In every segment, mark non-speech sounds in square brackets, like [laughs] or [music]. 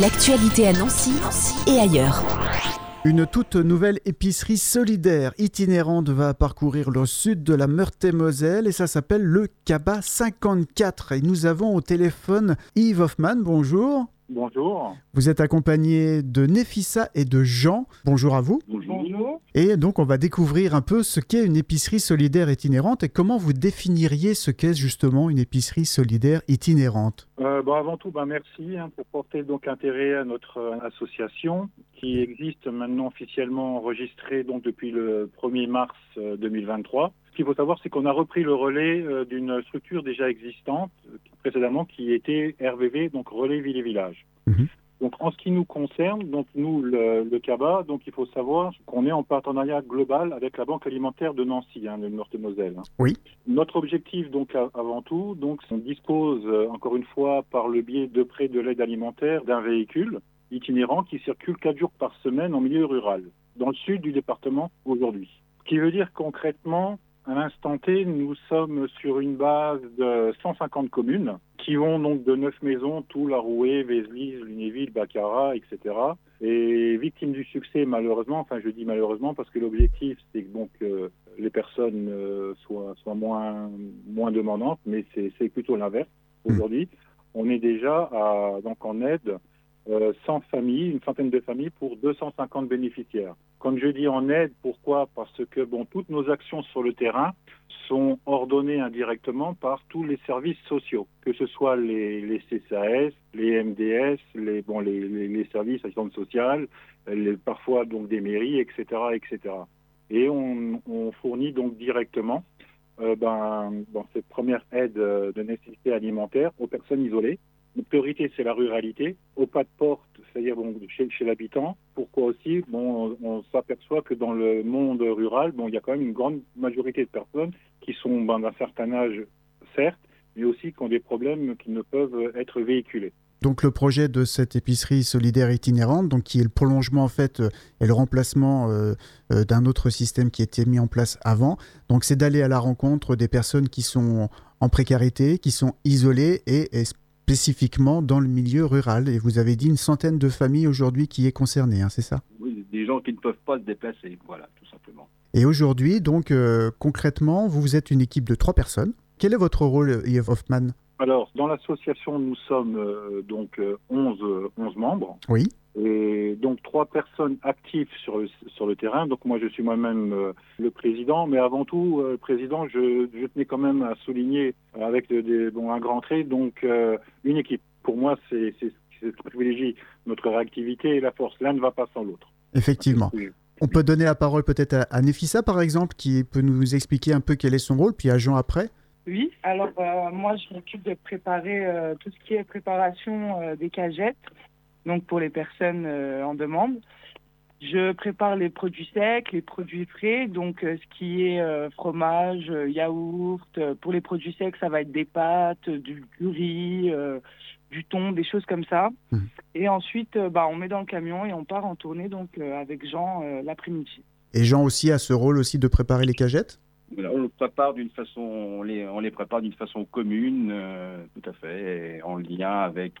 L'actualité à Nancy, et ailleurs. Une toute nouvelle épicerie solidaire itinérante va parcourir le sud de la Meurthe-et-Moselle et ça s'appelle le Cabas 54. Et nous avons au téléphone Yves Hoffman, bonjour. Bonjour. Vous êtes accompagné de Nefissa et de Jean. Bonjour à vous. Et donc on va découvrir un peu ce qu'est une épicerie solidaire itinérante et comment vous définiriez ce qu'est justement une épicerie solidaire itinérante. Euh, bon, avant tout, ben, merci hein, pour porter donc intérêt à notre euh, association qui existe maintenant officiellement enregistrée donc depuis le 1er mars 2023. Euh, ce qu'il faut savoir, c'est qu'on a repris le relais d'une structure déjà existante précédemment qui était RVV, donc Relais Ville et Village. Mhm. Donc en ce qui nous concerne, donc nous le, le CABA, donc il faut savoir qu'on est en partenariat global avec la Banque alimentaire de Nancy, hein, le Meurthe-et-Moselle. Oui. Notre objectif donc avant tout, donc on dispose euh, encore une fois par le biais de prêt de l'aide alimentaire d'un véhicule itinérant qui circule quatre jours par semaine en milieu rural, dans le sud du département aujourd'hui. Ce qui veut dire concrètement à l'instant T, nous sommes sur une base de 150 communes qui vont donc de neuf maisons, tout La Rouée, Vézelise, Lunéville, Baccarat, etc. Et victime du succès, malheureusement, enfin je dis malheureusement parce que l'objectif c'est que donc les personnes euh, soient, soient moins, moins demandantes, mais c'est plutôt l'inverse. Hmm. Aujourd'hui, on est déjà à, donc en aide 100 euh, familles, une centaine de familles pour 250 bénéficiaires. Comme je dis en aide, pourquoi? Parce que bon, toutes nos actions sur le terrain sont ordonnées indirectement par tous les services sociaux, que ce soit les, les CCAS, les MDS, les, bon, les, les, services les, parfois donc des mairies, etc., etc. Et on, fournit donc directement euh, ben, dans cette première aide de nécessité alimentaire aux personnes isolées notre priorité, c'est la ruralité, au pas de porte, c'est-à-dire bon, chez, chez l'habitant. Pourquoi aussi? Bon, On, s'aperçoit que dans le monde rural, bon, il y a quand même une grande majorité de personnes qui sont ben, d'un certain âge, certes, mais aussi qui ont des problèmes qui ne peuvent être véhiculés. Donc le projet de cette épicerie solidaire itinérante, donc qui est le prolongement en fait euh, et le remplacement euh, euh, d'un autre système qui était mis en place avant. Donc c'est d'aller à la rencontre des personnes qui sont en précarité, qui sont isolées et, et spécifiquement dans le milieu rural. Et vous avez dit une centaine de familles aujourd'hui qui est concernée, hein, c'est ça? Oui, des gens qui ne peuvent pas se déplacer, voilà, tout simplement. Et aujourd'hui, donc euh, concrètement, vous êtes une équipe de trois personnes. Quel est votre rôle, Yves Hoffman Alors, dans l'association, nous sommes euh, donc 11, euh, 11 membres. Oui et donc trois personnes actives sur le, sur le terrain. Donc moi je suis moi-même euh, le président, mais avant tout euh, président, je, je, tenais quand même à souligner avec des, bon, un grand trait donc euh, une équipe. Pour moi c'est ce qui privilégie notre réactivité et la force. L'un ne va pas sans l'autre. Effectivement. On peut donner la parole peut-être à, à Nefissa par exemple, qui peut nous expliquer un peu quel est son rôle, puis à Jean après. Oui, alors euh, moi je m'occupe de préparer euh, tout ce qui est préparation euh, des cagettes donc pour les personnes euh, en demande. Je prépare les produits secs, les produits frais, donc euh, ce qui est euh, fromage, yaourt. pour les produits secs, ça va être des pâtes, du, riz, du thon, des choses comme ça. Mmh. Et ensuite, bah, on met dans le camion et on part en tournée donc avec Jean l'après-midi. Et Jean aussi a ce rôle aussi de préparer les cagettes? On le prépare d'une façon, on les, on les prépare d'une façon commune, tout à fait, en lien avec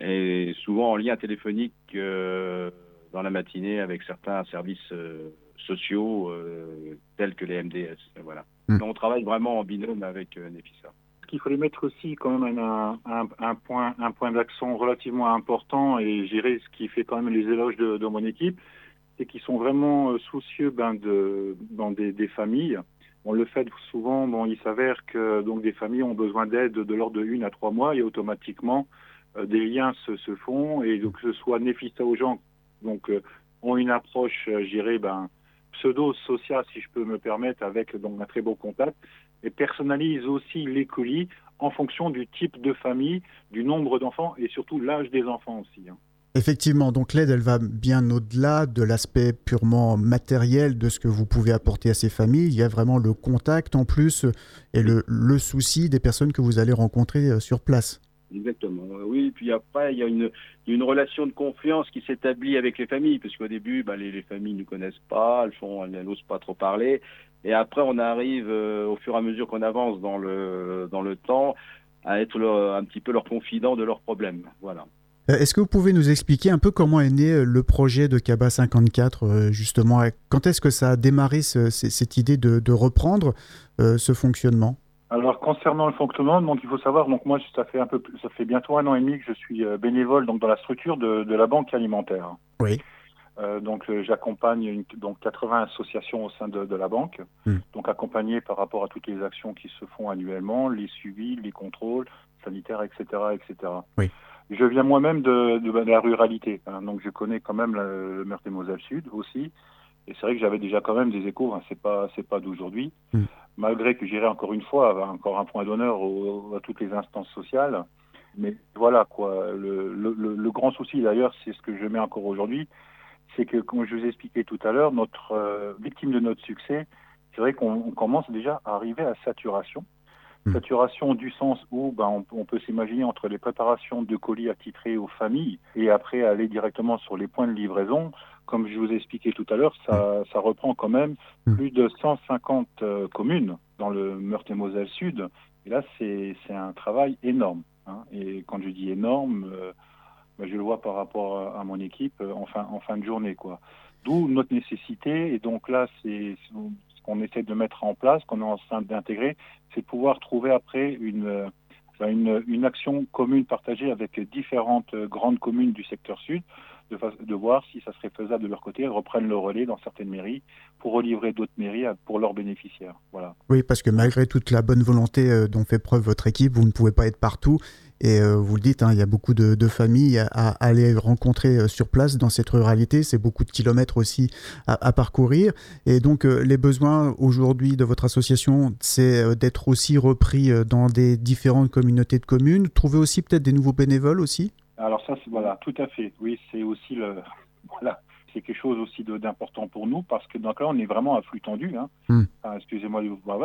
et souvent en lien téléphonique euh, dans la matinée avec certains services euh, sociaux euh, tels que les MDS. Voilà. Mm. on travaille vraiment en binôme avec Nefissa. Il fallait mettre aussi quand même un, un, un point, un point d'accent relativement important et gérer ce qui fait quand même les éloges de, de mon équipe, c'est qu'ils sont vraiment soucieux ben, de, dans des, des familles. On le fait souvent, bon, il s'avère que donc des familles ont besoin d'aide de l'ordre de une à trois mois et automatiquement euh, des liens se, se, font et donc que ce soit Nefista aux gens donc euh, ont une approche, euh, j'irais, ben, pseudo-sociale, si je peux me permettre, avec donc un très beau contact, et personnalise aussi les colis en fonction du type de famille, du nombre d'enfants et surtout l'âge des enfants aussi. Hein. Effectivement, donc l'aide, elle va bien au-delà de l'aspect purement matériel de ce que vous pouvez apporter à ces familles. Il y a vraiment le contact en plus et le, le souci des personnes que vous allez rencontrer sur place. Exactement. Oui, puis après, il y a une, relation de confiance qui s'établit avec les familles, parce qu'au début, bah, les, les, familles ne connaissent pas, elles font, elles n'osent pas trop parler. Et après, on arrive, euh, au fur et à mesure qu'on avance dans le, temps, à être un petit peu leur confident de leurs problèmes. Voilà. Est-ce que vous pouvez nous expliquer un peu comment est né le projet de Kaba 54 justement? Quand est-ce que ça a démarré cette idée de, reprendre ce fonctionnement? Alors concernant le fonctionnement, donc il faut savoir, donc moi ça fait un peu, ça fait bientôt un an et demi que je suis bénévole donc dans la structure de, la banque alimentaire. Oui. Euh, donc euh, j'accompagne donc 80 associations au sein de, la banque, hmm. donc accompagné par rapport à toutes les actions qui se font annuellement, les suivis, les contrôles sanitaires, etc., etc. Oui. Je viens moi-même de, de, la ruralité, hein, donc je connais quand même le Meurthe-et-Moselle Sud aussi, et c'est vrai que j'avais déjà quand même des échos. Hein, c'est pas c'est pas d'aujourd'hui, hmm. malgré que j'irai encore une fois encore un point d'honneur à toutes les instances sociales. Mais voilà quoi. Le, le, le grand souci d'ailleurs, c'est ce que je mets encore aujourd'hui, c'est que, comme je vous ai expliqué tout à l'heure, notre euh, victime de notre succès, c'est vrai qu'on commence déjà à arriver à saturation. Hmm. Saturation du sens où ben, on, peut s'imaginer entre les préparations de colis attitrés aux familles et après aller directement sur les points de livraison. Comme je vous ai expliqué tout à l'heure, ça, ça, reprend quand même hmm. plus de 150 euh, communes dans le Meurthe-et-Moselle Sud. Et là, c'est un travail énorme. Hein. Et quand je dis énorme, euh, bah, je le vois par rapport à, mon équipe euh, en fin, en fin de journée. quoi. D'où notre nécessité, et donc là, c'est qu'on essaie de mettre en place, qu'on est en train d'intégrer, c'est pouvoir trouver après une, euh, une, action commune partagée avec différentes grandes communes du secteur sud, de, de, voir si ça serait faisable de leur côté, elles reprennent le relais dans certaines mairies pour relivrer d'autres mairies pour leurs bénéficiaires. Voilà. Oui, parce que malgré toute la bonne volonté euh, dont fait preuve votre équipe, vous ne pouvez pas être partout et euh, vous le dites, hein, il y a beaucoup de, familles à, aller rencontrer euh, sur place dans cette ruralité. C'est beaucoup de kilomètres aussi à, parcourir. Et donc, euh, les besoins aujourd'hui de votre association, c'est d'être aussi repris dans des différentes communautés de communes. Trouver aussi peut-être des nouveaux bénévoles aussi? Alors ça, voilà, tout à fait. Oui, c'est aussi le... [laughs] Voilà c'est quelque chose aussi d'important pour nous parce que donc là on est vraiment à flux tendu. Hein. Hmm. Excusez-moi,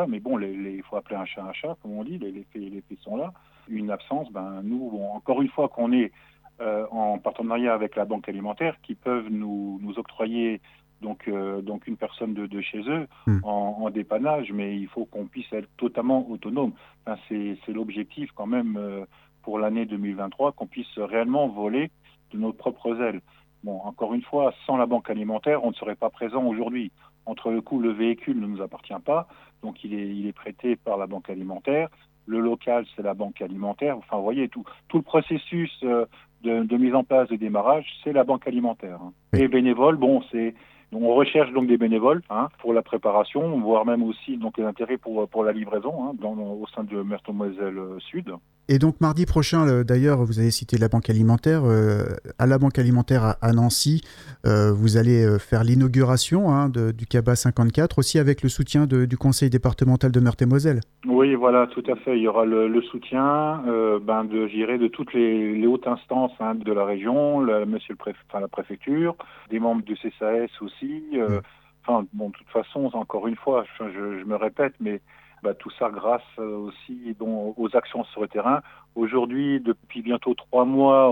mais bon, il faut appeler un chat un chat, comme on dit, les, les, les faits sont là une absence, ben, nous, encore une fois qu'on est euh, en partenariat avec la banque alimentaire, qui peuvent nous, nous octroyer donc, euh, donc une personne de, de chez eux hmm. en, dépannage, mais il faut qu'on puisse être totalement autonome. Enfin, c'est l'objectif quand même euh, pour l'année 2023, qu'on puisse réellement voler de nos propres ailes. Bon, encore une fois, sans la banque alimentaire, on ne serait pas présent aujourd'hui. Entre le coup, le véhicule ne nous appartient pas, donc il est, il est prêté par la banque alimentaire le local, c'est la banque alimentaire. Enfin, vous voyez, tout, tout le processus euh, de, mise en place de démarrage, c'est la banque alimentaire. Hein. Et bénévoles, bon, c'est on recherche donc des bénévoles hein, pour la préparation, voire même aussi donc les intérêts pour, pour la livraison hein, dans, au sein de Meurthe-Moselle Sud. Et donc mardi prochain, d'ailleurs, vous avez cité la Banque alimentaire. Euh, à la Banque alimentaire à, Nancy, euh, vous allez euh, faire l'inauguration hein, du CABA 54, aussi avec le soutien du Conseil départemental de Meurthe-et-Moselle. Oui, voilà, tout à fait. Il y aura le, soutien ben, de, de toutes les, hautes instances hein, de la région, monsieur le préfet, enfin, la préfecture, des membres du CSAS aussi. Mm. Enfin, bon, de toute façon, encore une fois, je, je me répète, mais bah, tout ça grâce euh, aussi aux actions sur le terrain. Aujourd'hui, depuis bientôt trois mois,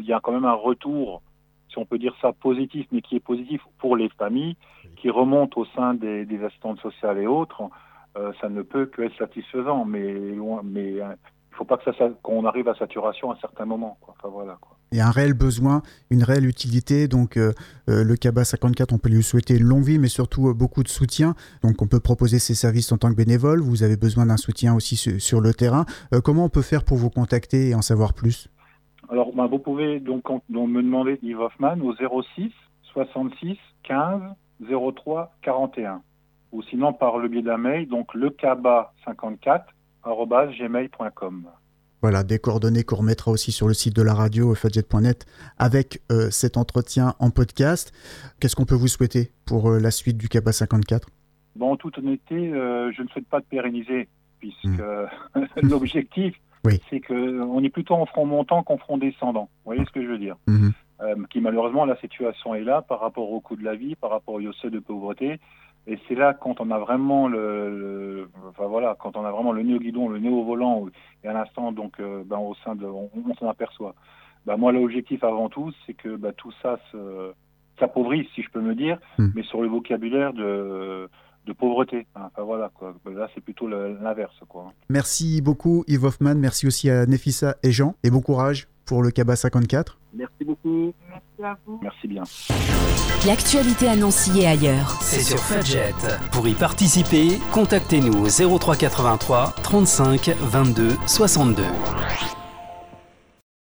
il y a quand même un retour, si on peut dire ça, positif, mais qui est positif pour les familles, qui remonte au sein des, des assistantes sociales et autres. Euh, ça ne peut que être satisfaisant, mais euh, il faut pas que ça, qu'on arrive à saturation à un certain moment. Quoi. Enfin, voilà, quoi. Il y a un réel besoin, une réelle utilité. Donc, euh, euh, le CABA 54, on peut lui souhaiter une longue vie, mais surtout euh, beaucoup de soutien. Donc, on peut proposer ses services en tant que bénévole. Vous avez besoin d'un soutien aussi sur, le terrain. comment on peut faire pour vous contacter et en savoir plus? Alors, ben, vous pouvez donc, donc, me demander Yves Hoffman au 06 66 15 03 41. Ou sinon par le biais d'un mail, donc le CABA 54 gmail.com. Voilà, des coordonnées qu'on remettra aussi sur le site de la radio, fadjet.net, avec euh, cet entretien en podcast. Qu'est-ce qu'on peut vous souhaiter pour euh, la suite du CABA 54 Bon, en toute honnêteté, euh, je ne souhaite pas de pérenniser, puisque hmm. [laughs] l'objectif, [laughs] c'est qu'on est plutôt en front montant qu'en front descendant. Vous voyez ce que je veux dire? Hmm. Qui malheureusement, la situation est là par rapport au coût de la vie, par rapport au seuil de pauvreté. Et c'est là quand on a vraiment le, enfin voilà, quand on a vraiment le nez au guidon, le nez au volant, et à l'instant donc euh, ben, au sein de, on, s'en aperçoit. Ben, moi l'objectif avant tout, c'est que ben, tout ça s'appauvrisse, si je peux me dire, hmm. mais sur le vocabulaire de de pauvreté. Enfin voilà, quoi. Ben, là c'est plutôt l'inverse. Quoi. Merci beaucoup Yves Hoffman, merci aussi à Nefissa et Jean, et bon courage pour le CABA 54. Merci beaucoup. Merci à vous. Merci bien. L'actualité à Nancy et ailleurs. C'est sur Fadjet. Pour y participer, contactez-nous au 0383 35 22 62.